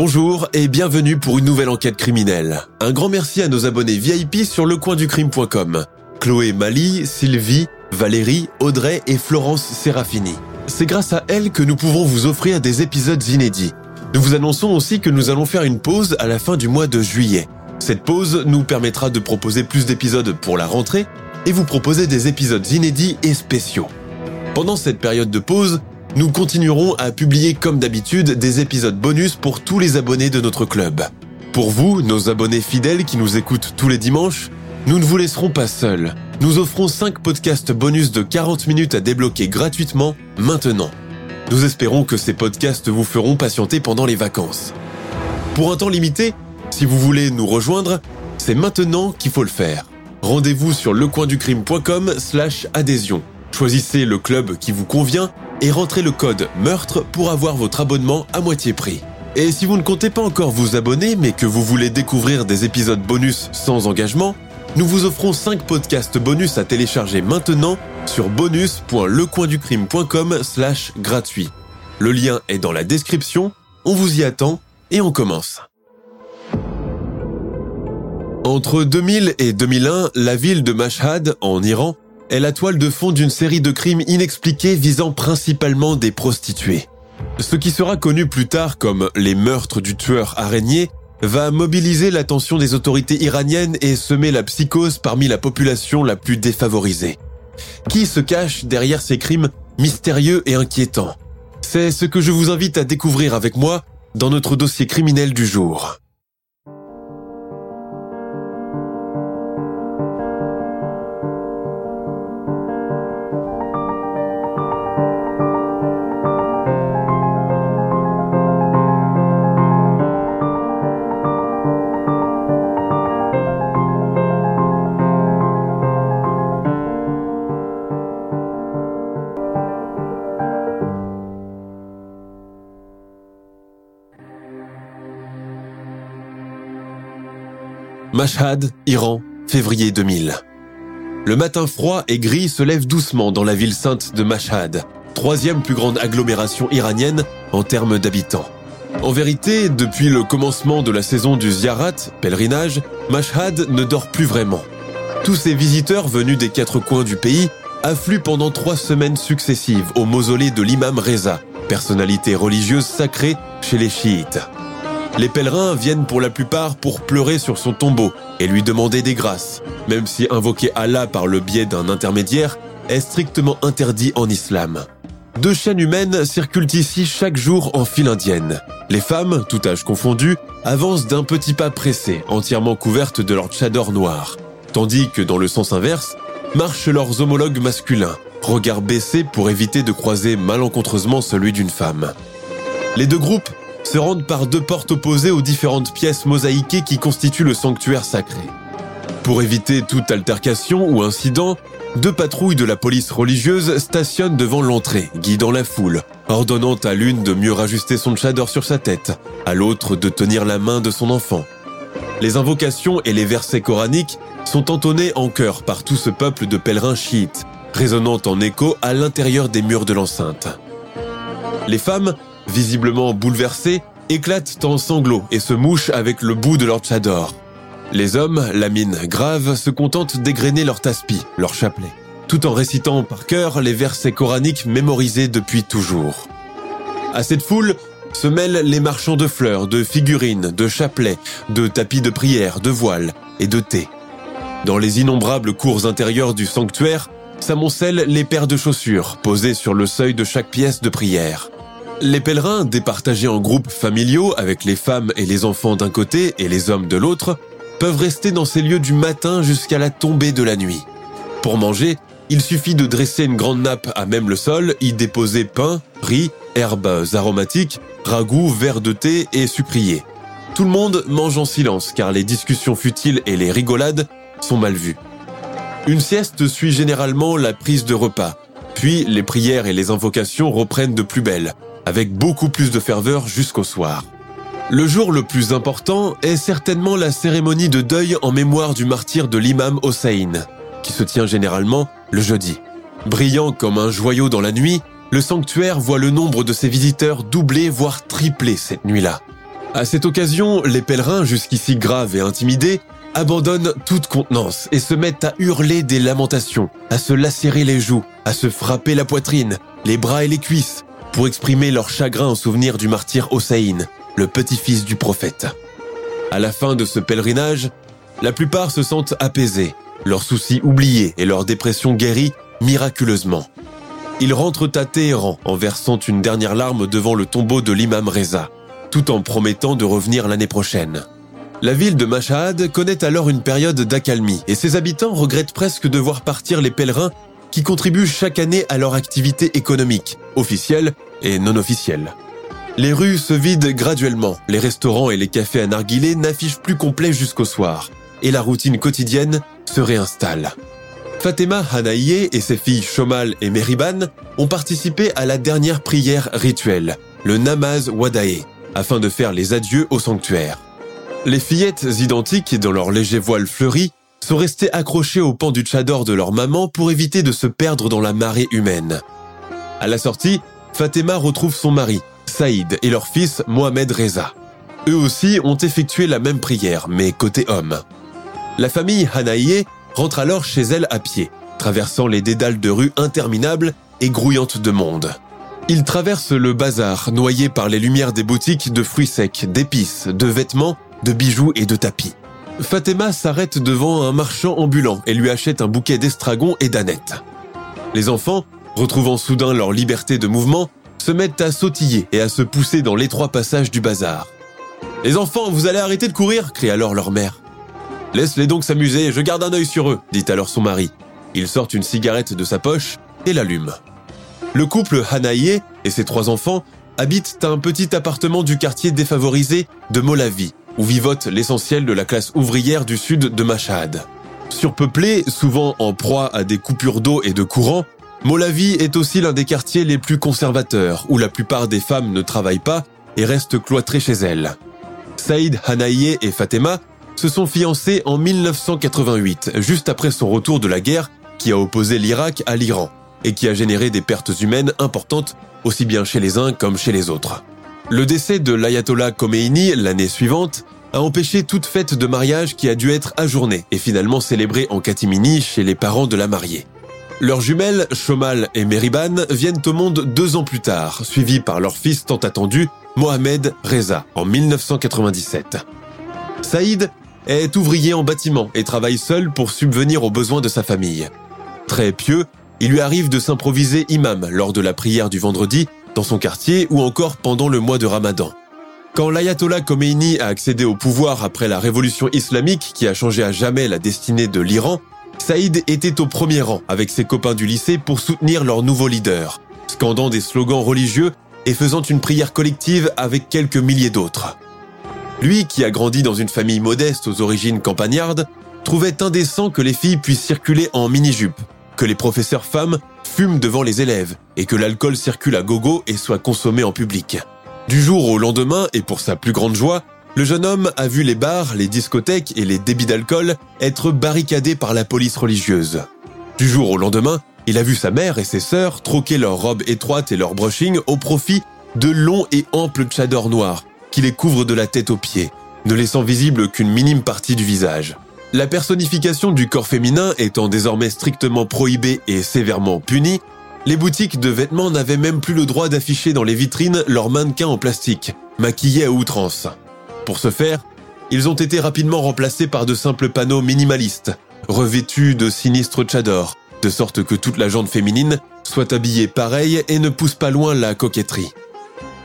Bonjour et bienvenue pour une nouvelle enquête criminelle. Un grand merci à nos abonnés VIP sur lecoinducrime.com. Chloé Mali, Sylvie, Valérie, Audrey et Florence Serafini. C'est grâce à elles que nous pouvons vous offrir des épisodes inédits. Nous vous annonçons aussi que nous allons faire une pause à la fin du mois de juillet. Cette pause nous permettra de proposer plus d'épisodes pour la rentrée et vous proposer des épisodes inédits et spéciaux. Pendant cette période de pause, nous continuerons à publier comme d'habitude des épisodes bonus pour tous les abonnés de notre club. Pour vous, nos abonnés fidèles qui nous écoutent tous les dimanches, nous ne vous laisserons pas seuls. Nous offrons 5 podcasts bonus de 40 minutes à débloquer gratuitement maintenant. Nous espérons que ces podcasts vous feront patienter pendant les vacances. Pour un temps limité, si vous voulez nous rejoindre, c'est maintenant qu'il faut le faire. Rendez-vous sur lecoinducrime.com slash adhésion. Choisissez le club qui vous convient et rentrez le code meurtre pour avoir votre abonnement à moitié prix. Et si vous ne comptez pas encore vous abonner mais que vous voulez découvrir des épisodes bonus sans engagement, nous vous offrons 5 podcasts bonus à télécharger maintenant sur bonus.lecoinducrime.com slash gratuit. Le lien est dans la description, on vous y attend et on commence. Entre 2000 et 2001, la ville de Mashhad, en Iran, est la toile de fond d'une série de crimes inexpliqués visant principalement des prostituées. Ce qui sera connu plus tard comme les meurtres du tueur araignée va mobiliser l'attention des autorités iraniennes et semer la psychose parmi la population la plus défavorisée. Qui se cache derrière ces crimes mystérieux et inquiétants? C'est ce que je vous invite à découvrir avec moi dans notre dossier criminel du jour. Mashhad, Iran, février 2000. Le matin froid et gris se lève doucement dans la ville sainte de Mashhad, troisième plus grande agglomération iranienne en termes d'habitants. En vérité, depuis le commencement de la saison du ziarat, pèlerinage, Mashhad ne dort plus vraiment. Tous ces visiteurs venus des quatre coins du pays affluent pendant trois semaines successives au mausolée de l'imam Reza, personnalité religieuse sacrée chez les chiites. Les pèlerins viennent pour la plupart pour pleurer sur son tombeau et lui demander des grâces, même si invoquer Allah par le biais d'un intermédiaire est strictement interdit en islam. Deux chaînes humaines circulent ici chaque jour en file indienne. Les femmes, tout âge confondu, avancent d'un petit pas pressé, entièrement couvertes de leur tchador noir, tandis que dans le sens inverse, marchent leurs homologues masculins, regard baissé pour éviter de croiser malencontreusement celui d'une femme. Les deux groupes se rendent par deux portes opposées aux différentes pièces mosaïquées qui constituent le sanctuaire sacré. Pour éviter toute altercation ou incident, deux patrouilles de la police religieuse stationnent devant l'entrée, guidant la foule, ordonnant à l'une de mieux rajuster son tchador sur sa tête, à l'autre de tenir la main de son enfant. Les invocations et les versets coraniques sont entonnés en chœur par tout ce peuple de pèlerins chiites, résonnant en écho à l'intérieur des murs de l'enceinte. Les femmes visiblement bouleversés, éclatent en sanglots et se mouchent avec le bout de leur tchador. Les hommes, la mine grave, se contentent d'égrener leur taspi, leur chapelet, tout en récitant par cœur les versets coraniques mémorisés depuis toujours. À cette foule se mêlent les marchands de fleurs, de figurines, de chapelets, de tapis de prière, de voiles et de thé. Dans les innombrables cours intérieures du sanctuaire, s'amoncellent les paires de chaussures posées sur le seuil de chaque pièce de prière. Les pèlerins, départagés en groupes familiaux avec les femmes et les enfants d'un côté et les hommes de l'autre, peuvent rester dans ces lieux du matin jusqu'à la tombée de la nuit. Pour manger, il suffit de dresser une grande nappe à même le sol, y déposer pain, riz, herbes aromatiques, ragoûts, verres de thé et sucriers. Tout le monde mange en silence car les discussions futiles et les rigolades sont mal vues. Une sieste suit généralement la prise de repas, puis les prières et les invocations reprennent de plus belle, avec beaucoup plus de ferveur jusqu'au soir. Le jour le plus important est certainement la cérémonie de deuil en mémoire du martyr de l'imam Hossein, qui se tient généralement le jeudi. Brillant comme un joyau dans la nuit, le sanctuaire voit le nombre de ses visiteurs doubler voire tripler cette nuit-là. À cette occasion, les pèlerins, jusqu'ici graves et intimidés, abandonnent toute contenance et se mettent à hurler des lamentations, à se lacérer les joues, à se frapper la poitrine, les bras et les cuisses, pour exprimer leur chagrin en souvenir du martyr Hossein, le petit-fils du prophète. À la fin de ce pèlerinage, la plupart se sentent apaisés, leurs soucis oubliés et leur dépression guérie miraculeusement. Ils rentrent à Téhéran en versant une dernière larme devant le tombeau de l'imam Reza, tout en promettant de revenir l'année prochaine. La ville de Mashhad connaît alors une période d'accalmie et ses habitants regrettent presque de voir partir les pèlerins qui contribuent chaque année à leur activité économique, officielle et non officielle. Les rues se vident graduellement, les restaurants et les cafés à narguilé n'affichent plus complet jusqu'au soir, et la routine quotidienne se réinstalle. Fatima Hanaïe et ses filles Shomal et Meriban ont participé à la dernière prière rituelle, le Namaz Wadae, afin de faire les adieux au sanctuaire. Les fillettes identiques, dans leur léger voile fleuri, sont restées accrochées au pan du tchador de leur maman pour éviter de se perdre dans la marée humaine. À la sortie, Fatima retrouve son mari, Saïd et leur fils Mohamed Reza. Eux aussi ont effectué la même prière, mais côté homme. La famille Hanaïe rentre alors chez elle à pied, traversant les dédales de rues interminables et grouillantes de monde. Ils traversent le bazar, noyé par les lumières des boutiques de fruits secs, d'épices, de vêtements, de bijoux et de tapis. Fatima s'arrête devant un marchand ambulant et lui achète un bouquet d'estragon et d'aneth. Les enfants, retrouvant soudain leur liberté de mouvement, se mettent à sautiller et à se pousser dans l'étroit passage du bazar. Les enfants, vous allez arrêter de courir crie alors leur mère. Laisse-les donc s'amuser, je garde un œil sur eux, dit alors son mari. Il sort une cigarette de sa poche et l'allume. Le couple Hanaïe et ses trois enfants habitent un petit appartement du quartier défavorisé de Molavi, où vivote l'essentiel de la classe ouvrière du sud de Mashhad. Surpeuplé, souvent en proie à des coupures d'eau et de courant, Molavi est aussi l'un des quartiers les plus conservateurs, où la plupart des femmes ne travaillent pas et restent cloîtrées chez elles. Saïd Hanaïe et Fatima se sont fiancés en 1988, juste après son retour de la guerre qui a opposé l'Irak à l'Iran et qui a généré des pertes humaines importantes aussi bien chez les uns comme chez les autres. Le décès de l'ayatollah Khomeini l'année suivante a empêché toute fête de mariage qui a dû être ajournée et finalement célébrée en catimini chez les parents de la mariée. Leurs jumelles, Shomal et Meriban, viennent au monde deux ans plus tard, suivis par leur fils tant attendu, Mohamed Reza, en 1997. Saïd est ouvrier en bâtiment et travaille seul pour subvenir aux besoins de sa famille. Très pieux, il lui arrive de s'improviser imam lors de la prière du vendredi son quartier ou encore pendant le mois de Ramadan. Quand l'ayatollah Khomeini a accédé au pouvoir après la révolution islamique qui a changé à jamais la destinée de l'Iran, Saïd était au premier rang avec ses copains du lycée pour soutenir leur nouveau leader, scandant des slogans religieux et faisant une prière collective avec quelques milliers d'autres. Lui, qui a grandi dans une famille modeste aux origines campagnardes, trouvait indécent que les filles puissent circuler en mini-jupe, que les professeurs femmes fument devant les élèves et que l'alcool circule à gogo et soit consommé en public. Du jour au lendemain, et pour sa plus grande joie, le jeune homme a vu les bars, les discothèques et les débits d'alcool être barricadés par la police religieuse. Du jour au lendemain, il a vu sa mère et ses sœurs troquer leurs robes étroites et leur brushing au profit de longs et amples tchadors noirs qui les couvrent de la tête aux pieds, ne laissant visible qu'une minime partie du visage. La personnification du corps féminin étant désormais strictement prohibée et sévèrement punie, les boutiques de vêtements n'avaient même plus le droit d'afficher dans les vitrines leurs mannequins en plastique, maquillés à outrance. Pour ce faire, ils ont été rapidement remplacés par de simples panneaux minimalistes, revêtus de sinistres tchadors, de sorte que toute la jante féminine soit habillée pareil et ne pousse pas loin la coquetterie.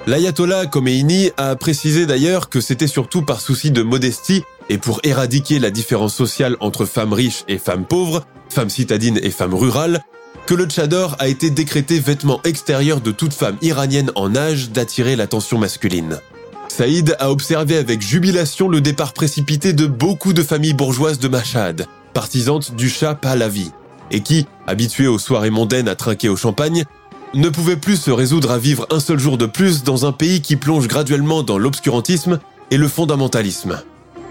L'ayatollah Khomeini a précisé d'ailleurs que c'était surtout par souci de modestie et pour éradiquer la différence sociale entre femmes riches et femmes pauvres, femmes citadines et femmes rurales, que le tchador a été décrété vêtement extérieur de toute femme iranienne en âge d'attirer l'attention masculine. Saïd a observé avec jubilation le départ précipité de beaucoup de familles bourgeoises de Mashhad, partisantes du Shah Pahlavi, et qui, habituées aux soirées mondaines à trinquer au champagne, ne pouvaient plus se résoudre à vivre un seul jour de plus dans un pays qui plonge graduellement dans l'obscurantisme et le fondamentalisme.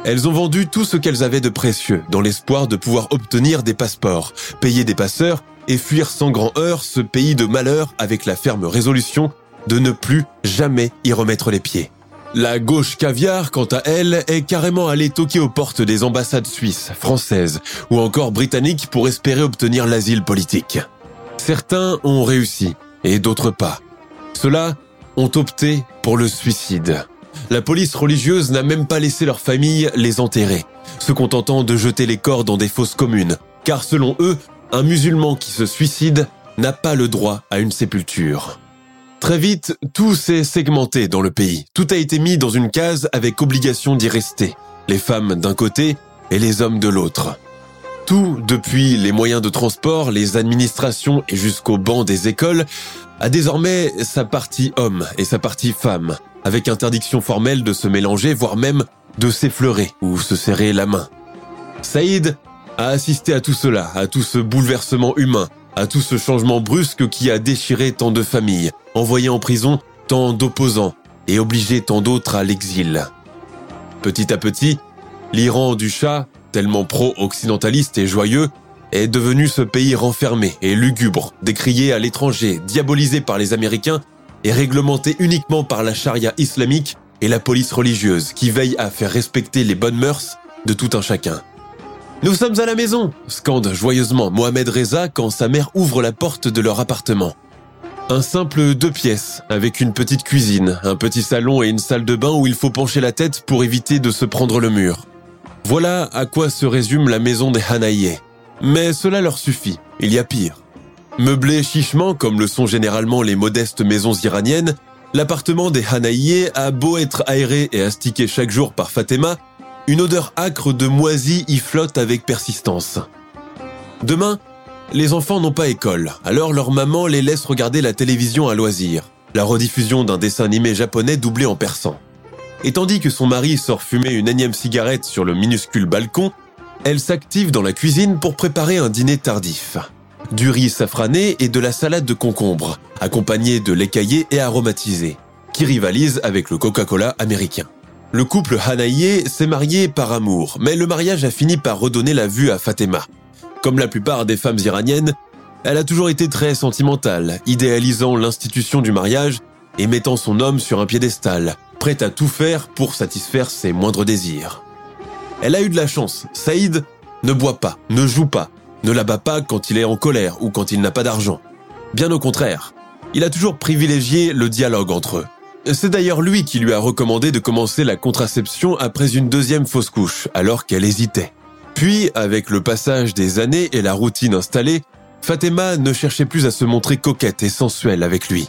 Elles ont vendu tout ce qu'elles avaient de précieux dans l'espoir de pouvoir obtenir des passeports, payer des passeurs et fuir sans grand heure ce pays de malheur avec la ferme résolution de ne plus jamais y remettre les pieds. La gauche caviar, quant à elle, est carrément allée toquer aux portes des ambassades suisses, françaises ou encore britanniques pour espérer obtenir l'asile politique. Certains ont réussi et d'autres pas. Ceux-là ont opté pour le suicide. La police religieuse n'a même pas laissé leur famille les enterrer, se contentant de jeter les corps dans des fosses communes, car selon eux, un musulman qui se suicide n'a pas le droit à une sépulture. Très vite, tout s'est segmenté dans le pays. Tout a été mis dans une case avec obligation d'y rester. Les femmes d'un côté et les hommes de l'autre. Tout, depuis les moyens de transport, les administrations et jusqu'au banc des écoles, a désormais sa partie homme et sa partie femme, avec interdiction formelle de se mélanger, voire même de s'effleurer ou se serrer la main. Saïd a assisté à tout cela, à tout ce bouleversement humain, à tout ce changement brusque qui a déchiré tant de familles, envoyé en prison tant d'opposants et obligé tant d'autres à l'exil. Petit à petit, l'Iran du Shah, tellement pro-occidentaliste et joyeux, est devenu ce pays renfermé et lugubre, décrié à l'étranger, diabolisé par les Américains et réglementé uniquement par la charia islamique et la police religieuse qui veille à faire respecter les bonnes mœurs de tout un chacun. Nous sommes à la maison scande joyeusement Mohamed Reza quand sa mère ouvre la porte de leur appartement. Un simple deux pièces, avec une petite cuisine, un petit salon et une salle de bain où il faut pencher la tête pour éviter de se prendre le mur. Voilà à quoi se résume la maison des Hanaïe. Mais cela leur suffit, il y a pire. Meublé chichement comme le sont généralement les modestes maisons iraniennes, l'appartement des Hanaïe a beau être aéré et astiqué chaque jour par Fatima, une odeur âcre de moisi y flotte avec persistance. Demain, les enfants n'ont pas école, alors leur maman les laisse regarder la télévision à loisir, la rediffusion d'un dessin animé japonais doublé en persan. Et tandis que son mari sort fumer une énième cigarette sur le minuscule balcon, elle s'active dans la cuisine pour préparer un dîner tardif. Du riz safrané et de la salade de concombre, accompagné de lait caillé et aromatisé, qui rivalise avec le Coca-Cola américain. Le couple Hanaïe s'est marié par amour, mais le mariage a fini par redonner la vue à Fatima. Comme la plupart des femmes iraniennes, elle a toujours été très sentimentale, idéalisant l'institution du mariage et mettant son homme sur un piédestal, prête à tout faire pour satisfaire ses moindres désirs. Elle a eu de la chance, Saïd ne boit pas, ne joue pas, ne la bat pas quand il est en colère ou quand il n'a pas d'argent. Bien au contraire, il a toujours privilégié le dialogue entre eux. C'est d'ailleurs lui qui lui a recommandé de commencer la contraception après une deuxième fausse couche, alors qu'elle hésitait. Puis, avec le passage des années et la routine installée, Fatima ne cherchait plus à se montrer coquette et sensuelle avec lui.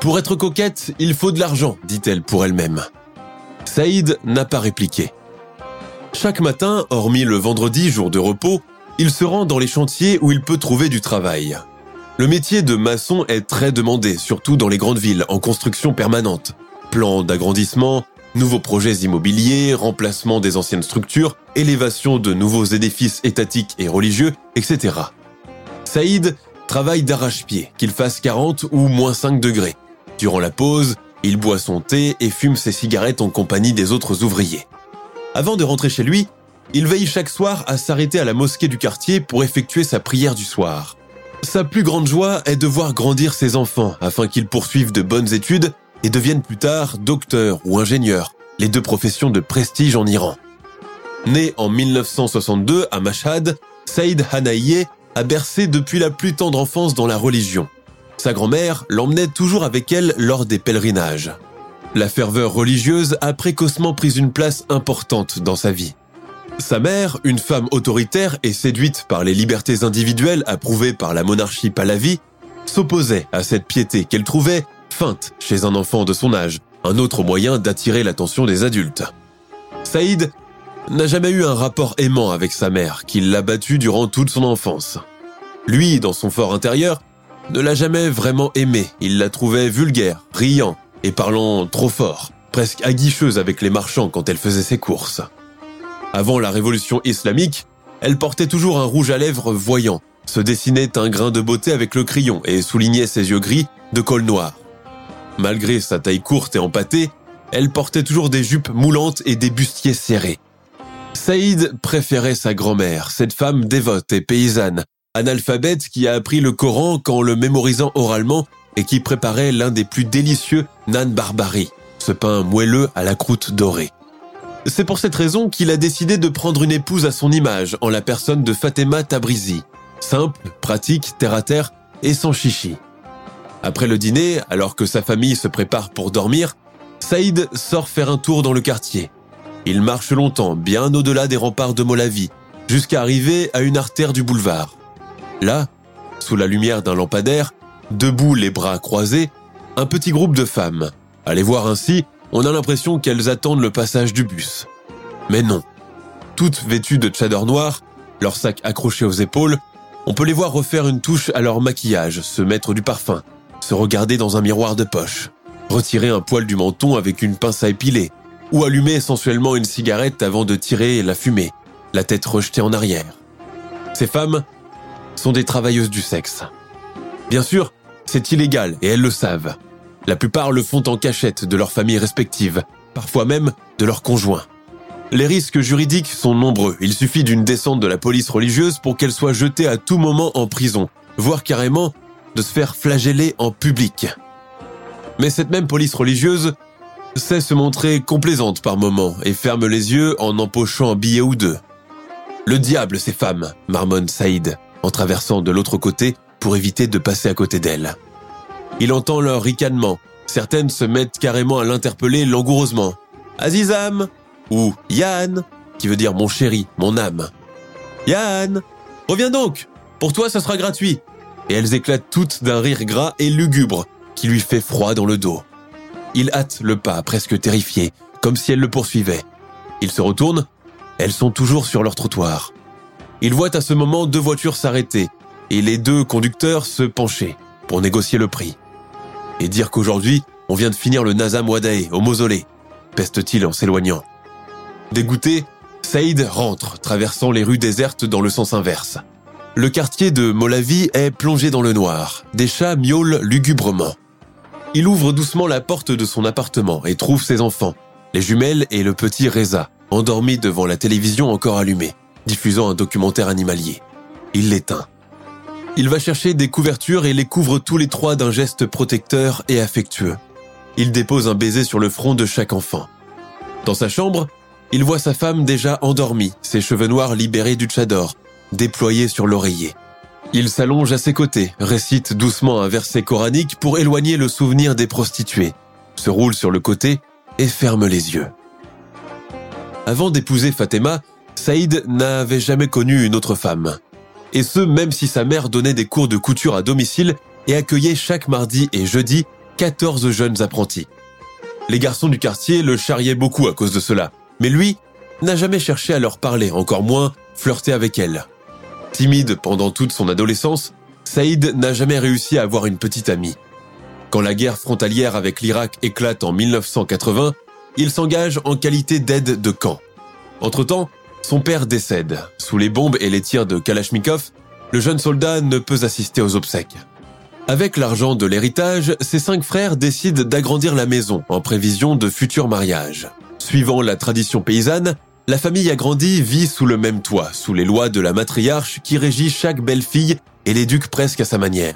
Pour être coquette, il faut de l'argent, dit-elle pour elle-même. Saïd n'a pas répliqué. Chaque matin, hormis le vendredi, jour de repos, il se rend dans les chantiers où il peut trouver du travail. Le métier de maçon est très demandé, surtout dans les grandes villes, en construction permanente. Plans d'agrandissement, nouveaux projets immobiliers, remplacement des anciennes structures, élévation de nouveaux édifices étatiques et religieux, etc. Saïd travaille d'arrache-pied, qu'il fasse 40 ou moins 5 degrés. Durant la pause, il boit son thé et fume ses cigarettes en compagnie des autres ouvriers. Avant de rentrer chez lui, il veille chaque soir à s'arrêter à la mosquée du quartier pour effectuer sa prière du soir. Sa plus grande joie est de voir grandir ses enfants afin qu'ils poursuivent de bonnes études et deviennent plus tard docteurs ou ingénieurs, les deux professions de prestige en Iran. Né en 1962 à Mashhad, Saïd Hanaïe a bercé depuis la plus tendre enfance dans la religion. Sa grand-mère l'emmenait toujours avec elle lors des pèlerinages. La ferveur religieuse a précocement pris une place importante dans sa vie. Sa mère, une femme autoritaire et séduite par les libertés individuelles approuvées par la monarchie Pahlavi, s'opposait à cette piété qu'elle trouvait feinte chez un enfant de son âge, un autre moyen d'attirer l'attention des adultes. Saïd n'a jamais eu un rapport aimant avec sa mère, qui l'a battu durant toute son enfance. Lui, dans son fort intérieur, ne l'a jamais vraiment aimé. Il la trouvait vulgaire, riant et parlant trop fort, presque aguicheuse avec les marchands quand elle faisait ses courses. Avant la révolution islamique, elle portait toujours un rouge à lèvres voyant, se dessinait un grain de beauté avec le crayon et soulignait ses yeux gris de col noir. Malgré sa taille courte et empâtée, elle portait toujours des jupes moulantes et des bustiers serrés. Saïd préférait sa grand-mère, cette femme dévote et paysanne, analphabète qui a appris le Coran qu'en le mémorisant oralement et qui préparait l'un des plus délicieux nan barbari, ce pain moelleux à la croûte dorée. C'est pour cette raison qu'il a décidé de prendre une épouse à son image en la personne de Fatima Tabrizi, simple, pratique, terre à terre et sans chichi. Après le dîner, alors que sa famille se prépare pour dormir, Saïd sort faire un tour dans le quartier. Il marche longtemps, bien au-delà des remparts de Molavie, jusqu'à arriver à une artère du boulevard. Là, sous la lumière d'un lampadaire, debout les bras croisés, un petit groupe de femmes. Les voir ainsi, on a l'impression qu'elles attendent le passage du bus. Mais non. Toutes vêtues de tchador noir, leurs sacs accrochés aux épaules, on peut les voir refaire une touche à leur maquillage, se mettre du parfum, se regarder dans un miroir de poche, retirer un poil du menton avec une pince à épiler, ou allumer essentiellement une cigarette avant de tirer la fumée, la tête rejetée en arrière. Ces femmes sont des travailleuses du sexe. Bien sûr, c'est illégal et elles le savent. La plupart le font en cachette de leurs familles respectives, parfois même de leurs conjoints. Les risques juridiques sont nombreux. Il suffit d'une descente de la police religieuse pour qu'elle soit jetée à tout moment en prison, voire carrément de se faire flageller en public. Mais cette même police religieuse sait se montrer complaisante par moments et ferme les yeux en empochant un billet ou deux. Le diable, ces femmes, marmonne Saïd, en traversant de l'autre côté pour éviter de passer à côté d'elle. Il entend leur ricanement. Certaines se mettent carrément à l'interpeller langoureusement. Azizam ou Yann, qui veut dire mon chéri, mon âme. Yann, reviens donc. Pour toi, ça sera gratuit. Et elles éclatent toutes d'un rire gras et lugubre qui lui fait froid dans le dos. Il hâte le pas, presque terrifié, comme si elles le poursuivaient. Il se retourne. Elles sont toujours sur leur trottoir. Il voit à ce moment deux voitures s'arrêter et les deux conducteurs se pencher pour négocier le prix. Et dire qu'aujourd'hui, on vient de finir le Nazam Wadae au mausolée, peste-t-il en s'éloignant. Dégoûté, Saïd rentre, traversant les rues désertes dans le sens inverse. Le quartier de Molavie est plongé dans le noir. Des chats miaulent lugubrement. Il ouvre doucement la porte de son appartement et trouve ses enfants, les jumelles et le petit Reza, endormis devant la télévision encore allumée, diffusant un documentaire animalier. Il l'éteint. Il va chercher des couvertures et les couvre tous les trois d'un geste protecteur et affectueux. Il dépose un baiser sur le front de chaque enfant. Dans sa chambre, il voit sa femme déjà endormie, ses cheveux noirs libérés du tchador, déployés sur l'oreiller. Il s'allonge à ses côtés, récite doucement un verset coranique pour éloigner le souvenir des prostituées, se roule sur le côté et ferme les yeux. Avant d'épouser Fatima, Saïd n'avait jamais connu une autre femme et ce même si sa mère donnait des cours de couture à domicile et accueillait chaque mardi et jeudi 14 jeunes apprentis. Les garçons du quartier le charriaient beaucoup à cause de cela, mais lui n'a jamais cherché à leur parler, encore moins flirter avec elle. Timide pendant toute son adolescence, Saïd n'a jamais réussi à avoir une petite amie. Quand la guerre frontalière avec l'Irak éclate en 1980, il s'engage en qualité d'aide de camp. Entre-temps, son père décède. Sous les bombes et les tirs de Kalachnikov, le jeune soldat ne peut assister aux obsèques. Avec l'argent de l'héritage, ses cinq frères décident d'agrandir la maison en prévision de futurs mariages. Suivant la tradition paysanne, la famille agrandie vit sous le même toit, sous les lois de la matriarche qui régit chaque belle-fille et l'éduque presque à sa manière.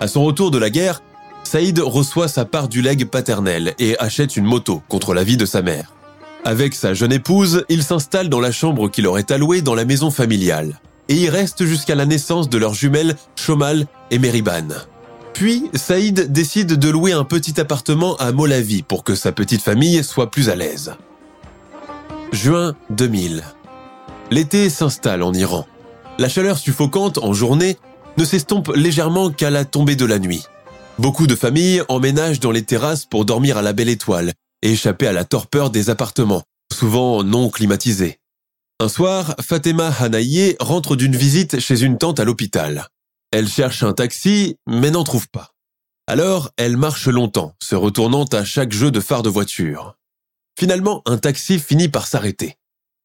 À son retour de la guerre, Saïd reçoit sa part du legs paternel et achète une moto contre la vie de sa mère. Avec sa jeune épouse, il s'installe dans la chambre qu'il aurait allouée dans la maison familiale. Et y reste jusqu'à la naissance de leurs jumelles Chomal et Meriban. Puis, Saïd décide de louer un petit appartement à Molavie pour que sa petite famille soit plus à l'aise. Juin 2000. L'été s'installe en Iran. La chaleur suffocante en journée ne s'estompe légèrement qu'à la tombée de la nuit. Beaucoup de familles emménagent dans les terrasses pour dormir à la belle étoile et échapper à la torpeur des appartements, souvent non climatisés. Un soir, Fatima Hanaye rentre d'une visite chez une tante à l'hôpital. Elle cherche un taxi, mais n'en trouve pas. Alors, elle marche longtemps, se retournant à chaque jeu de phare de voiture. Finalement, un taxi finit par s'arrêter.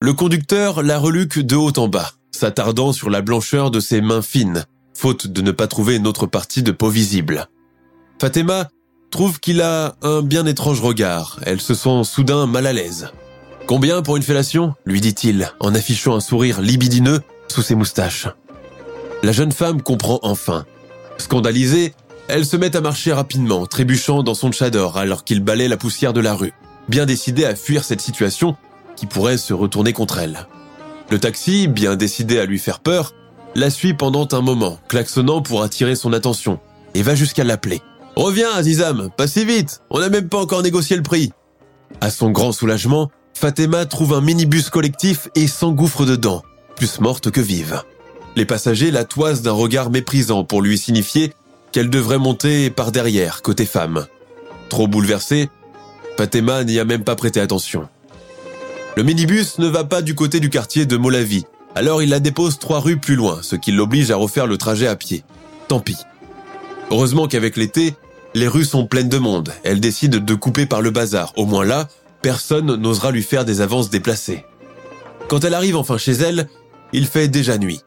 Le conducteur la reluque de haut en bas, s'attardant sur la blancheur de ses mains fines, faute de ne pas trouver une autre partie de peau visible. Fatima trouve qu'il a un bien étrange regard. Elle se sent soudain mal à l'aise. Combien pour une fellation? lui dit-il en affichant un sourire libidineux sous ses moustaches. La jeune femme comprend enfin. Scandalisée, elle se met à marcher rapidement, trébuchant dans son chador alors qu'il balaie la poussière de la rue, bien décidée à fuir cette situation qui pourrait se retourner contre elle. Le taxi, bien décidé à lui faire peur, la suit pendant un moment, klaxonnant pour attirer son attention, et va jusqu'à l'appeler. Reviens, Azizam, pas si vite, on n'a même pas encore négocié le prix. À son grand soulagement, Fatima trouve un minibus collectif et s'engouffre dedans, plus morte que vive. Les passagers la toisent d'un regard méprisant pour lui signifier qu'elle devrait monter par derrière, côté femme. Trop bouleversée, Fatima n'y a même pas prêté attention. Le minibus ne va pas du côté du quartier de Molavi, alors il la dépose trois rues plus loin, ce qui l'oblige à refaire le trajet à pied. Tant pis. Heureusement qu'avec l'été, les rues sont pleines de monde. Elle décide de couper par le bazar. Au moins là, personne n'osera lui faire des avances déplacées. Quand elle arrive enfin chez elle, il fait déjà nuit.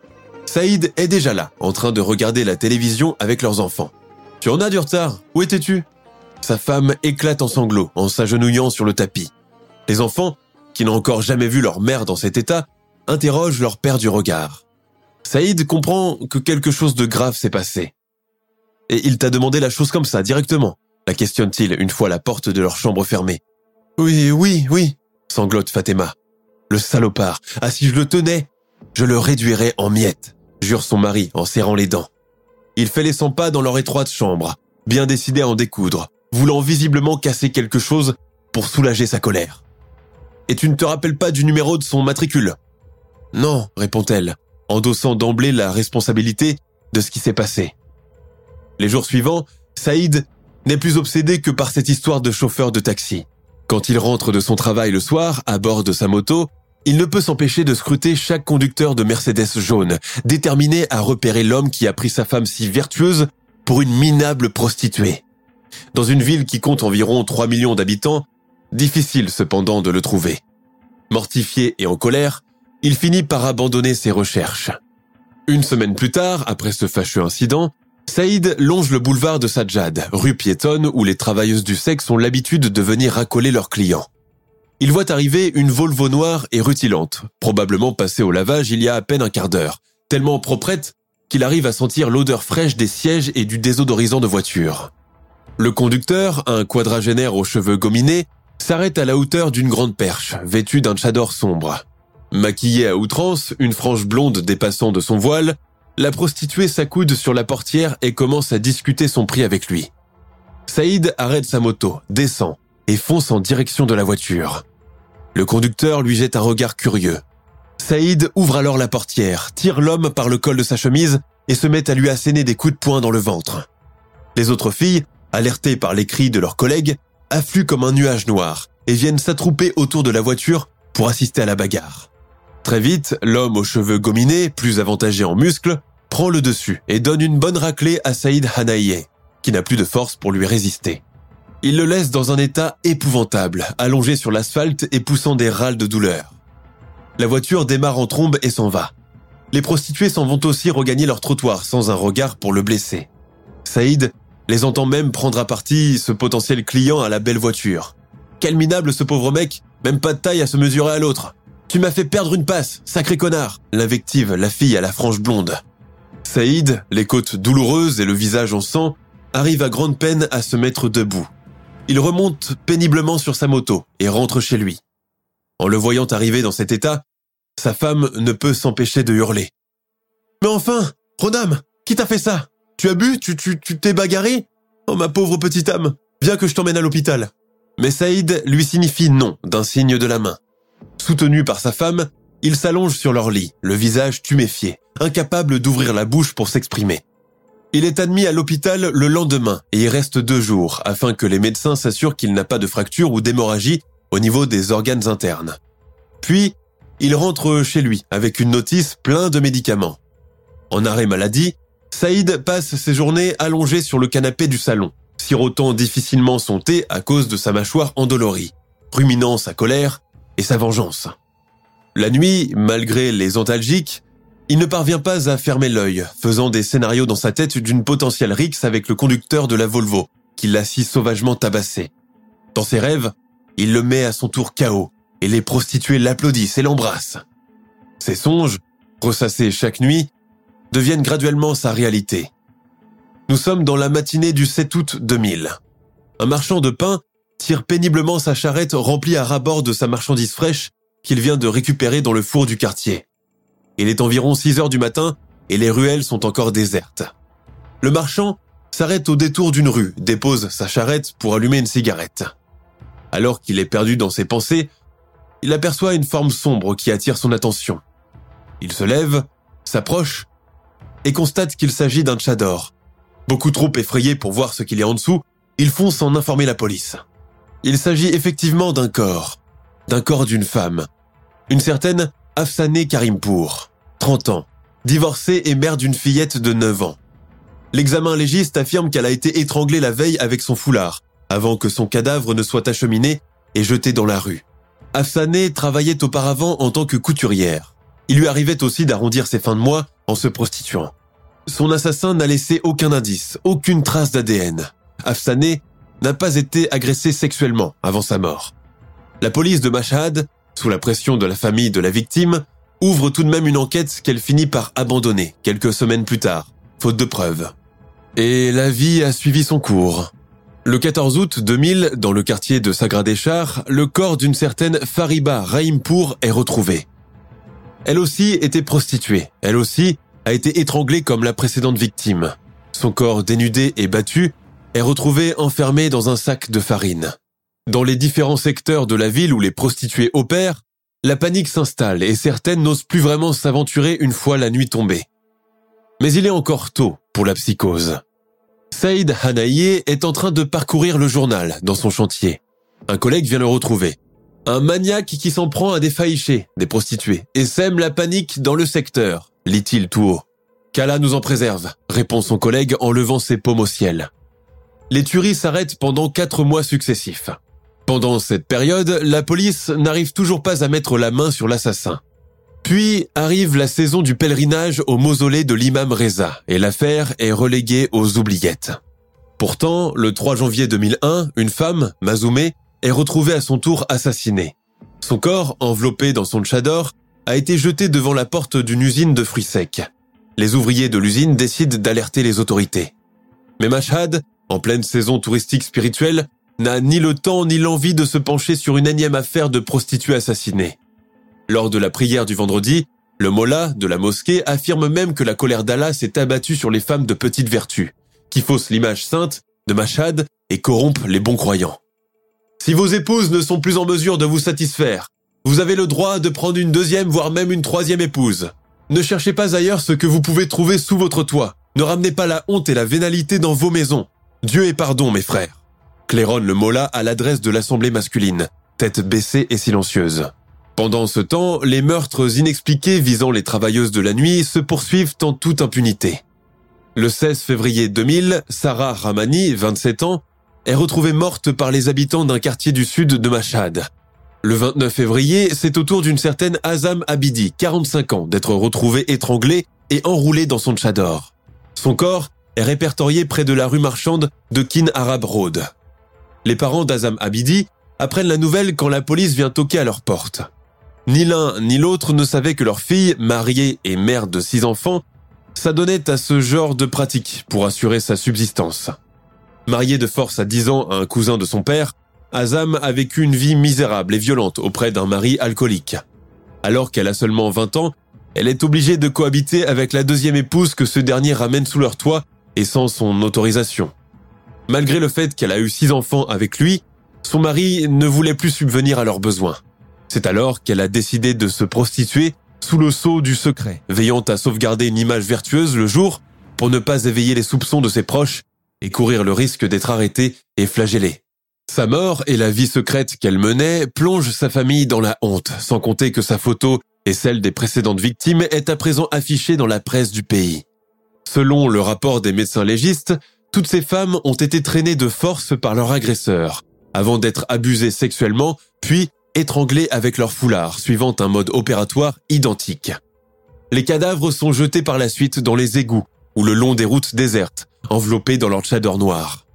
Saïd est déjà là, en train de regarder la télévision avec leurs enfants. Tu en as du retard? Où étais-tu? Sa femme éclate en sanglots en s'agenouillant sur le tapis. Les enfants, qui n'ont encore jamais vu leur mère dans cet état, interrogent leur père du regard. Saïd comprend que quelque chose de grave s'est passé. Et il t'a demandé la chose comme ça, directement la questionne-t-il une fois la porte de leur chambre fermée. Oui, oui, oui, sanglote Fatima. Le salopard, ah si je le tenais, je le réduirais en miettes, jure son mari en serrant les dents. Il fait les 100 pas dans leur étroite chambre, bien décidé à en découdre, voulant visiblement casser quelque chose pour soulager sa colère. Et tu ne te rappelles pas du numéro de son matricule? Non, répond-elle, endossant d'emblée la responsabilité de ce qui s'est passé. Les jours suivants, Saïd n'est plus obsédé que par cette histoire de chauffeur de taxi. Quand il rentre de son travail le soir, à bord de sa moto, il ne peut s'empêcher de scruter chaque conducteur de Mercedes jaune, déterminé à repérer l'homme qui a pris sa femme si vertueuse pour une minable prostituée. Dans une ville qui compte environ 3 millions d'habitants, difficile cependant de le trouver. Mortifié et en colère, il finit par abandonner ses recherches. Une semaine plus tard, après ce fâcheux incident, Saïd longe le boulevard de Sajjad, rue piétonne où les travailleuses du sexe ont l'habitude de venir racoler leurs clients. Il voit arriver une Volvo noire et rutilante, probablement passée au lavage il y a à peine un quart d'heure, tellement proprette qu'il arrive à sentir l'odeur fraîche des sièges et du désodorisant de voiture. Le conducteur, un quadragénaire aux cheveux gominés, s'arrête à la hauteur d'une grande perche, vêtue d'un tchador sombre. Maquillée à outrance, une frange blonde dépassant de son voile, la prostituée s'accoude sur la portière et commence à discuter son prix avec lui. Saïd arrête sa moto, descend et fonce en direction de la voiture. Le conducteur lui jette un regard curieux. Saïd ouvre alors la portière, tire l'homme par le col de sa chemise et se met à lui asséner des coups de poing dans le ventre. Les autres filles, alertées par les cris de leurs collègues, affluent comme un nuage noir et viennent s'attrouper autour de la voiture pour assister à la bagarre. Très vite, l'homme aux cheveux gominés, plus avantagé en muscles, prend le dessus et donne une bonne raclée à Saïd Hanaye, qui n'a plus de force pour lui résister. Il le laisse dans un état épouvantable, allongé sur l'asphalte et poussant des râles de douleur. La voiture démarre en trombe et s'en va. Les prostituées s'en vont aussi regagner leur trottoir sans un regard pour le blesser. Saïd les entend même prendre à partie ce potentiel client à la belle voiture. Quel minable ce pauvre mec, même pas de taille à se mesurer à l'autre. Tu m'as fait perdre une passe, sacré connard L'invective la fille à la frange blonde. Saïd, les côtes douloureuses et le visage en sang, arrive à grande peine à se mettre debout. Il remonte péniblement sur sa moto et rentre chez lui. En le voyant arriver dans cet état, sa femme ne peut s'empêcher de hurler. Mais enfin, Rodam, qui t'a fait ça? Tu as bu? Tu tu tu t'es bagarré? Oh ma pauvre petite âme, viens que je t'emmène à l'hôpital. Mais Saïd lui signifie non d'un signe de la main. Soutenu par sa femme, il s'allonge sur leur lit, le visage tuméfié, incapable d'ouvrir la bouche pour s'exprimer. Il est admis à l'hôpital le lendemain et y reste deux jours afin que les médecins s'assurent qu'il n'a pas de fracture ou d'hémorragie au niveau des organes internes. Puis, il rentre chez lui avec une notice plein de médicaments. En arrêt maladie, Saïd passe ses journées allongé sur le canapé du salon, sirotant difficilement son thé à cause de sa mâchoire endolorie, ruminant sa colère et sa vengeance. La nuit, malgré les antalgiques, il ne parvient pas à fermer l'œil, faisant des scénarios dans sa tête d'une potentielle rixe avec le conducteur de la Volvo, qui l'a si sauvagement tabassé. Dans ses rêves, il le met à son tour KO, et les prostituées l'applaudissent et l'embrassent. Ces songes, ressassés chaque nuit, deviennent graduellement sa réalité. Nous sommes dans la matinée du 7 août 2000. Un marchand de pain tire péniblement sa charrette remplie à ras-bord de sa marchandise fraîche qu'il vient de récupérer dans le four du quartier. Il est environ 6 heures du matin et les ruelles sont encore désertes. Le marchand s'arrête au détour d'une rue, dépose sa charrette pour allumer une cigarette. Alors qu'il est perdu dans ses pensées, il aperçoit une forme sombre qui attire son attention. Il se lève, s'approche et constate qu'il s'agit d'un tchador. Beaucoup trop effrayé pour voir ce qu'il y a en dessous, il fonce en informer la police. Il s'agit effectivement d'un corps, d'un corps d'une femme, une certaine Afsané Karimpour, 30 ans, divorcée et mère d'une fillette de 9 ans. L'examen légiste affirme qu'elle a été étranglée la veille avec son foulard, avant que son cadavre ne soit acheminé et jeté dans la rue. Afsané travaillait auparavant en tant que couturière. Il lui arrivait aussi d'arrondir ses fins de mois en se prostituant. Son assassin n'a laissé aucun indice, aucune trace d'ADN. Afsané n'a pas été agressé sexuellement avant sa mort. La police de Mashhad sous la pression de la famille de la victime, ouvre tout de même une enquête qu'elle finit par abandonner quelques semaines plus tard, faute de preuves. Et la vie a suivi son cours. Le 14 août 2000, dans le quartier de Sagradeshar, le corps d'une certaine Fariba Rahimpour est retrouvé. Elle aussi était prostituée. Elle aussi a été étranglée comme la précédente victime. Son corps dénudé et battu est retrouvé enfermé dans un sac de farine. Dans les différents secteurs de la ville où les prostituées opèrent, la panique s'installe et certaines n'osent plus vraiment s'aventurer une fois la nuit tombée. Mais il est encore tôt pour la psychose. Saïd Hanaye est en train de parcourir le journal dans son chantier. Un collègue vient le retrouver. Un maniaque qui s'en prend à des des prostituées, et sème la panique dans le secteur, lit-il tout haut. Qu'Allah nous en préserve, répond son collègue en levant ses paumes au ciel. Les tueries s'arrêtent pendant quatre mois successifs. Pendant cette période, la police n'arrive toujours pas à mettre la main sur l'assassin. Puis arrive la saison du pèlerinage au mausolée de l'imam Reza et l'affaire est reléguée aux oubliettes. Pourtant, le 3 janvier 2001, une femme, Mazoumé, est retrouvée à son tour assassinée. Son corps, enveloppé dans son tchador, a été jeté devant la porte d'une usine de fruits secs. Les ouvriers de l'usine décident d'alerter les autorités. Mais Mashhad, en pleine saison touristique spirituelle, n'a ni le temps ni l'envie de se pencher sur une énième affaire de prostituée assassinée. Lors de la prière du vendredi, le mollah de la mosquée affirme même que la colère d'Allah s'est abattue sur les femmes de petite vertu, qui faussent l'image sainte de Machad et corrompent les bons croyants. Si vos épouses ne sont plus en mesure de vous satisfaire, vous avez le droit de prendre une deuxième voire même une troisième épouse. Ne cherchez pas ailleurs ce que vous pouvez trouver sous votre toit. Ne ramenez pas la honte et la vénalité dans vos maisons. Dieu est pardon, mes frères claironne le Mola à l'adresse de l'assemblée masculine, tête baissée et silencieuse. Pendant ce temps, les meurtres inexpliqués visant les travailleuses de la nuit se poursuivent en toute impunité. Le 16 février 2000, Sarah Ramani, 27 ans, est retrouvée morte par les habitants d'un quartier du sud de Mashhad. Le 29 février, c'est au tour d'une certaine Azam Abidi, 45 ans, d'être retrouvée étranglée et enroulée dans son tchador. Son corps est répertorié près de la rue marchande de Kin Arab Road les parents d'Azam Abidi apprennent la nouvelle quand la police vient toquer à leur porte. Ni l'un ni l'autre ne savaient que leur fille, mariée et mère de six enfants, s'adonnait à ce genre de pratique pour assurer sa subsistance. Mariée de force à 10 ans à un cousin de son père, Azam a vécu une vie misérable et violente auprès d'un mari alcoolique. Alors qu'elle a seulement 20 ans, elle est obligée de cohabiter avec la deuxième épouse que ce dernier ramène sous leur toit et sans son autorisation. Malgré le fait qu'elle a eu six enfants avec lui, son mari ne voulait plus subvenir à leurs besoins. C'est alors qu'elle a décidé de se prostituer sous le sceau du secret, veillant à sauvegarder une image vertueuse le jour pour ne pas éveiller les soupçons de ses proches et courir le risque d'être arrêtée et flagellée. Sa mort et la vie secrète qu'elle menait plongent sa famille dans la honte, sans compter que sa photo et celle des précédentes victimes est à présent affichée dans la presse du pays. Selon le rapport des médecins légistes, toutes ces femmes ont été traînées de force par leur agresseur, avant d'être abusées sexuellement, puis étranglées avec leur foulard, suivant un mode opératoire identique. Les cadavres sont jetés par la suite dans les égouts ou le long des routes désertes, enveloppés dans leur tchador noir.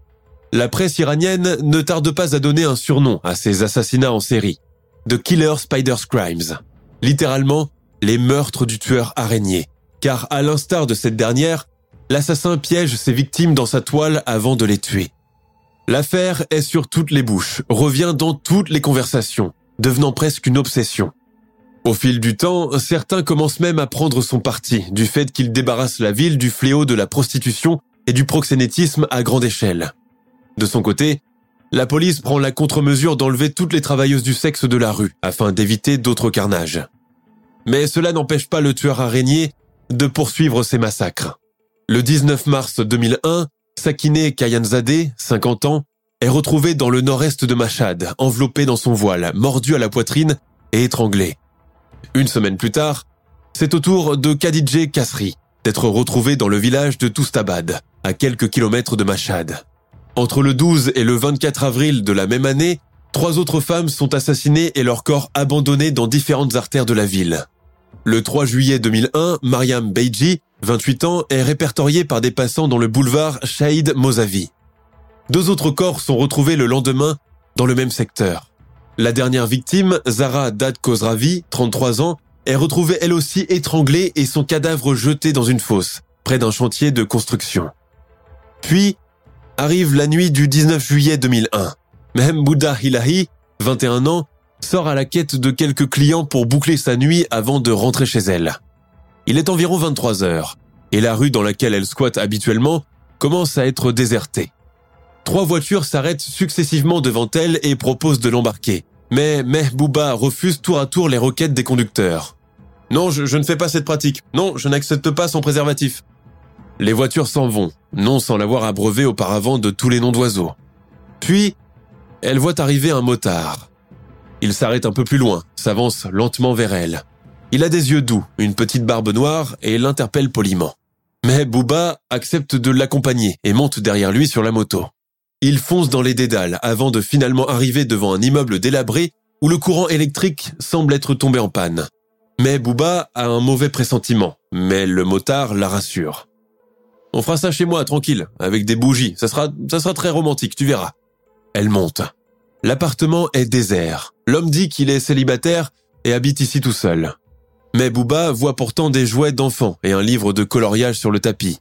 La presse iranienne ne tarde pas à donner un surnom à ces assassinats en série. The Killer Spider's Crimes. Littéralement, les meurtres du tueur araignée. Car à l'instar de cette dernière, l'assassin piège ses victimes dans sa toile avant de les tuer. L'affaire est sur toutes les bouches, revient dans toutes les conversations, devenant presque une obsession. Au fil du temps, certains commencent même à prendre son parti du fait qu'il débarrasse la ville du fléau de la prostitution et du proxénétisme à grande échelle. De son côté, la police prend la contre-mesure d'enlever toutes les travailleuses du sexe de la rue afin d'éviter d'autres carnages. Mais cela n'empêche pas le tueur araignée de poursuivre ses massacres. Le 19 mars 2001, Sakine Kayanzadeh, 50 ans, est retrouvé dans le nord-est de Machad, enveloppé dans son voile, mordu à la poitrine et étranglé. Une semaine plus tard, c'est au tour de Khadijeh Kasri d'être retrouvé dans le village de Toustabad, à quelques kilomètres de Machad. Entre le 12 et le 24 avril de la même année, trois autres femmes sont assassinées et leurs corps abandonnés dans différentes artères de la ville. Le 3 juillet 2001, Mariam Beiji, 28 ans, est répertoriée par des passants dans le boulevard Shahid Mozavi. Deux autres corps sont retrouvés le lendemain dans le même secteur. La dernière victime, Zara Dad Kozravi, 33 ans, est retrouvée elle aussi étranglée et son cadavre jeté dans une fosse, près d'un chantier de construction. Puis, arrive la nuit du 19 juillet 2001. Mehem Bouddha Hilahi, 21 ans, sort à la quête de quelques clients pour boucler sa nuit avant de rentrer chez elle. Il est environ 23 heures, et la rue dans laquelle elle squatte habituellement commence à être désertée. Trois voitures s'arrêtent successivement devant elle et proposent de l'embarquer. Mais Mehbouba refuse tour à tour les requêtes des conducteurs. Non, je, je ne fais pas cette pratique. Non, je n'accepte pas son préservatif. Les voitures s'en vont, non sans l'avoir abreuvé auparavant de tous les noms d'oiseaux. Puis, elle voit arriver un motard. Il s'arrête un peu plus loin, s'avance lentement vers elle. Il a des yeux doux, une petite barbe noire et l'interpelle poliment. Mais Booba accepte de l'accompagner et monte derrière lui sur la moto. Il fonce dans les dédales avant de finalement arriver devant un immeuble délabré où le courant électrique semble être tombé en panne. Mais Booba a un mauvais pressentiment, mais le motard la rassure. On fera ça chez moi, tranquille, avec des bougies. Ça sera, ça sera très romantique, tu verras. Elle monte. L'appartement est désert. L'homme dit qu'il est célibataire et habite ici tout seul. Mais Booba voit pourtant des jouets d'enfants et un livre de coloriage sur le tapis.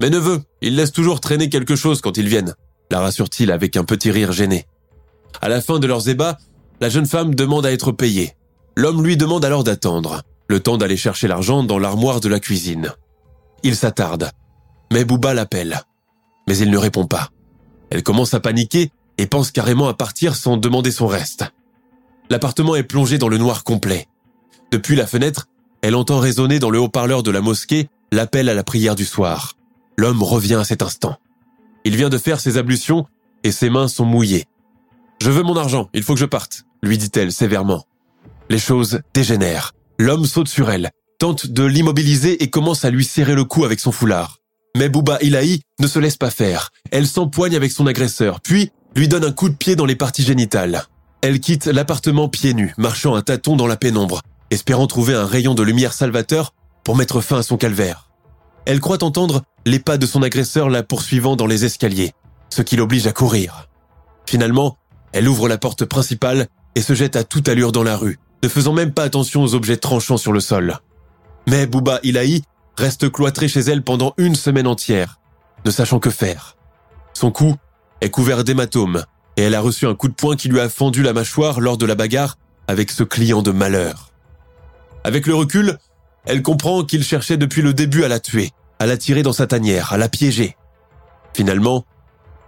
Mes neveux, ils laissent toujours traîner quelque chose quand ils viennent, la rassure-t-il avec un petit rire gêné. À la fin de leurs ébats, la jeune femme demande à être payée. L'homme lui demande alors d'attendre, le temps d'aller chercher l'argent dans l'armoire de la cuisine. Il s'attarde, mais Booba l'appelle. Mais il ne répond pas. Elle commence à paniquer et pense carrément à partir sans demander son reste. L'appartement est plongé dans le noir complet. Depuis la fenêtre, elle entend résonner dans le haut-parleur de la mosquée l'appel à la prière du soir. L'homme revient à cet instant. Il vient de faire ses ablutions et ses mains sont mouillées. Je veux mon argent, il faut que je parte, lui dit-elle sévèrement. Les choses dégénèrent. L'homme saute sur elle, tente de l'immobiliser et commence à lui serrer le cou avec son foulard. Mais Bouba Ilahi ne se laisse pas faire. Elle s'empoigne avec son agresseur, puis lui donne un coup de pied dans les parties génitales. Elle quitte l'appartement pieds nus, marchant à tâtons dans la pénombre, espérant trouver un rayon de lumière salvateur pour mettre fin à son calvaire. Elle croit entendre les pas de son agresseur la poursuivant dans les escaliers, ce qui l'oblige à courir. Finalement, elle ouvre la porte principale et se jette à toute allure dans la rue, ne faisant même pas attention aux objets tranchants sur le sol. Mais Bouba Ilahi reste cloîtré chez elle pendant une semaine entière, ne sachant que faire. Son cou est couvert d'hématomes et elle a reçu un coup de poing qui lui a fendu la mâchoire lors de la bagarre avec ce client de malheur. Avec le recul, elle comprend qu'il cherchait depuis le début à la tuer, à la tirer dans sa tanière, à la piéger. Finalement,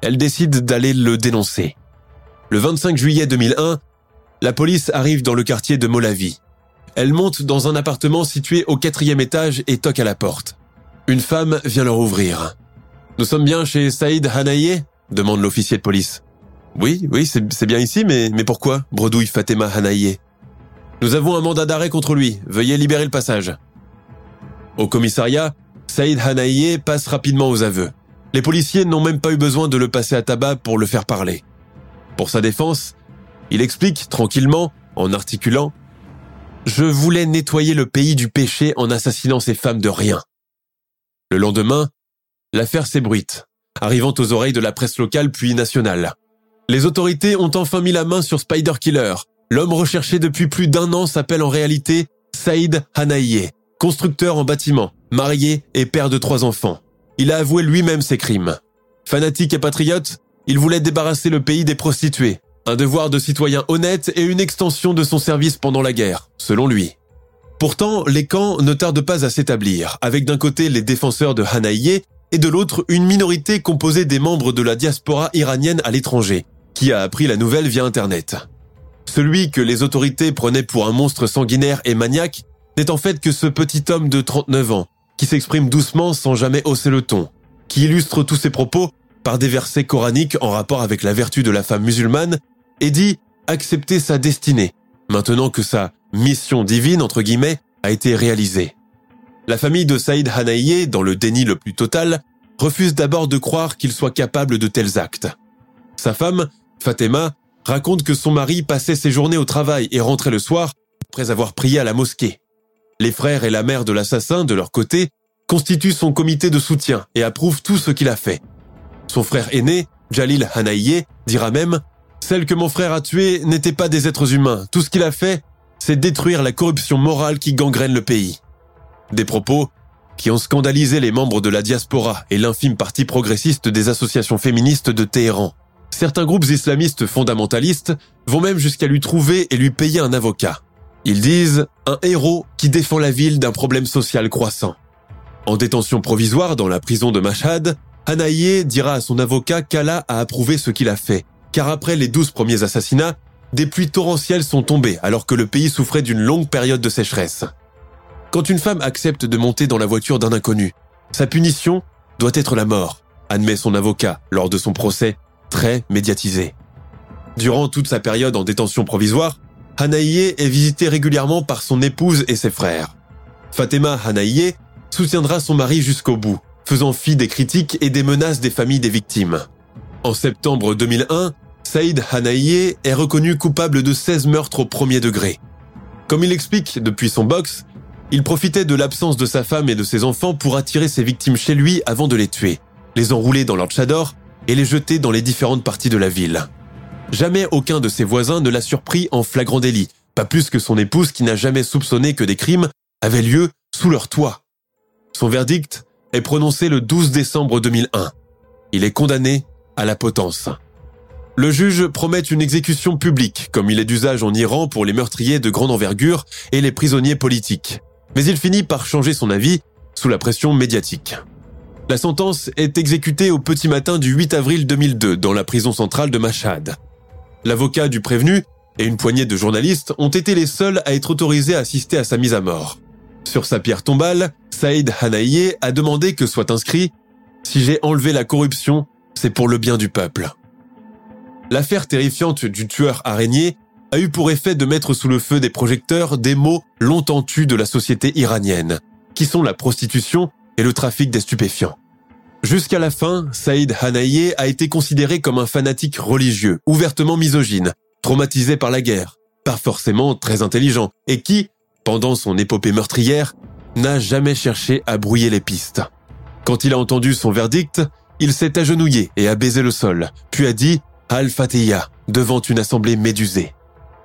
elle décide d'aller le dénoncer. Le 25 juillet 2001, la police arrive dans le quartier de Molavie, elle monte dans un appartement situé au quatrième étage et toque à la porte. Une femme vient leur ouvrir. Nous sommes bien chez Saïd Hanaye demande l'officier de police. Oui, oui, c'est bien ici, mais, mais pourquoi bredouille Fatima Hanaye. Nous avons un mandat d'arrêt contre lui. Veuillez libérer le passage. Au commissariat, Saïd Hanaye passe rapidement aux aveux. Les policiers n'ont même pas eu besoin de le passer à tabac pour le faire parler. Pour sa défense, il explique tranquillement, en articulant Je voulais nettoyer le pays du péché en assassinant ces femmes de rien. Le lendemain, l'affaire s'ébruite, arrivant aux oreilles de la presse locale puis nationale. Les autorités ont enfin mis la main sur Spider Killer. L'homme recherché depuis plus d'un an s'appelle en réalité Saïd Hanaye, constructeur en bâtiment, marié et père de trois enfants. Il a avoué lui-même ses crimes. Fanatique et patriote, il voulait débarrasser le pays des prostituées, un devoir de citoyen honnête et une extension de son service pendant la guerre, selon lui. Pourtant, les camps ne tardent pas à s'établir, avec d'un côté les défenseurs de Hanaye et de l'autre une minorité composée des membres de la diaspora iranienne à l'étranger, qui a appris la nouvelle via Internet. Celui que les autorités prenaient pour un monstre sanguinaire et maniaque n'est en fait que ce petit homme de 39 ans, qui s'exprime doucement sans jamais hausser le ton, qui illustre tous ses propos par des versets coraniques en rapport avec la vertu de la femme musulmane et dit accepter sa destinée, maintenant que sa mission divine, entre guillemets, a été réalisée. La famille de Saïd Hanaïe, dans le déni le plus total, refuse d'abord de croire qu'il soit capable de tels actes. Sa femme, Fatima, raconte que son mari passait ses journées au travail et rentrait le soir après avoir prié à la mosquée. Les frères et la mère de l'assassin, de leur côté, constituent son comité de soutien et approuvent tout ce qu'il a fait. Son frère aîné, Jalil Hanaïe, dira même Celle que mon frère a tuée n'était pas des êtres humains. Tout ce qu'il a fait, c'est détruire la corruption morale qui gangrène le pays. Des propos qui ont scandalisé les membres de la diaspora et l'infime partie progressiste des associations féministes de Téhéran. Certains groupes islamistes fondamentalistes vont même jusqu'à lui trouver et lui payer un avocat. Ils disent un héros qui défend la ville d'un problème social croissant. En détention provisoire dans la prison de Mashhad, Hanaye dira à son avocat qu'Allah a approuvé ce qu'il a fait, car après les douze premiers assassinats, des pluies torrentielles sont tombées alors que le pays souffrait d'une longue période de sécheresse. Quand une femme accepte de monter dans la voiture d'un inconnu, sa punition doit être la mort, admet son avocat lors de son procès très médiatisé. Durant toute sa période en détention provisoire, Hanaïe est visité régulièrement par son épouse et ses frères. Fatima Hanaïe soutiendra son mari jusqu'au bout, faisant fi des critiques et des menaces des familles des victimes. En septembre 2001, Saïd Hanaïe est reconnu coupable de 16 meurtres au premier degré. Comme il explique depuis son box, il profitait de l'absence de sa femme et de ses enfants pour attirer ses victimes chez lui avant de les tuer, les enrouler dans leur tchador et les jeter dans les différentes parties de la ville. Jamais aucun de ses voisins ne l'a surpris en flagrant délit, pas plus que son épouse qui n'a jamais soupçonné que des crimes avaient lieu sous leur toit. Son verdict est prononcé le 12 décembre 2001. Il est condamné à la potence. Le juge promet une exécution publique, comme il est d'usage en Iran pour les meurtriers de grande envergure et les prisonniers politiques. Mais il finit par changer son avis sous la pression médiatique. La sentence est exécutée au petit matin du 8 avril 2002 dans la prison centrale de Mashhad. L'avocat du prévenu et une poignée de journalistes ont été les seuls à être autorisés à assister à sa mise à mort. Sur sa pierre tombale, Saïd Hanaïe a demandé que soit inscrit Si j'ai enlevé la corruption, c'est pour le bien du peuple. L'affaire terrifiante du tueur araignée a eu pour effet de mettre sous le feu des projecteurs des mots longtemps tus de la société iranienne, qui sont la prostitution et le trafic des stupéfiants. Jusqu'à la fin, Saïd Hanaye a été considéré comme un fanatique religieux, ouvertement misogyne, traumatisé par la guerre, pas forcément très intelligent, et qui, pendant son épopée meurtrière, n'a jamais cherché à brouiller les pistes. Quand il a entendu son verdict, il s'est agenouillé et a baisé le sol, puis a dit Al-Fatiha devant une assemblée médusée.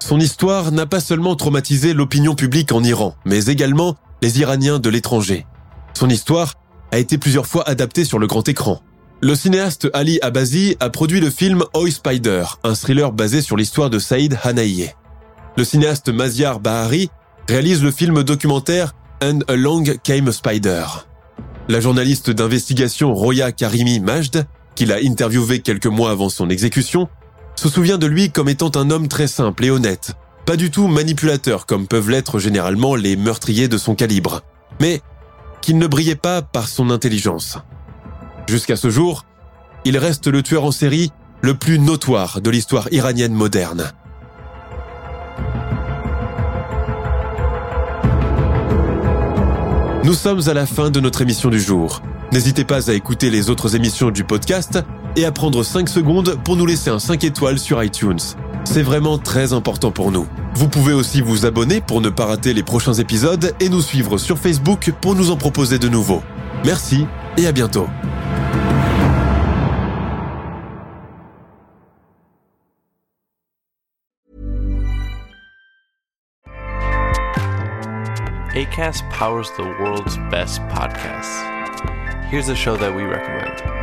Son histoire n'a pas seulement traumatisé l'opinion publique en Iran, mais également les Iraniens de l'étranger. Son histoire a été plusieurs fois adapté sur le grand écran. Le cinéaste Ali Abazi a produit le film Oi Spider, un thriller basé sur l'histoire de Saïd Hanaïe. Le cinéaste Maziar Bahari réalise le film documentaire And Along Came Spider. La journaliste d'investigation Roya Karimi Majd, qu'il a interviewé quelques mois avant son exécution, se souvient de lui comme étant un homme très simple et honnête, pas du tout manipulateur comme peuvent l'être généralement les meurtriers de son calibre, mais qu'il ne brillait pas par son intelligence. Jusqu'à ce jour, il reste le tueur en série le plus notoire de l'histoire iranienne moderne. Nous sommes à la fin de notre émission du jour. N'hésitez pas à écouter les autres émissions du podcast et à prendre 5 secondes pour nous laisser un 5 étoiles sur iTunes. C'est vraiment très important pour nous. Vous pouvez aussi vous abonner pour ne pas rater les prochains épisodes et nous suivre sur Facebook pour nous en proposer de nouveaux. Merci et à bientôt. ACAST powers the world's best podcasts. Here's a show that we recommend.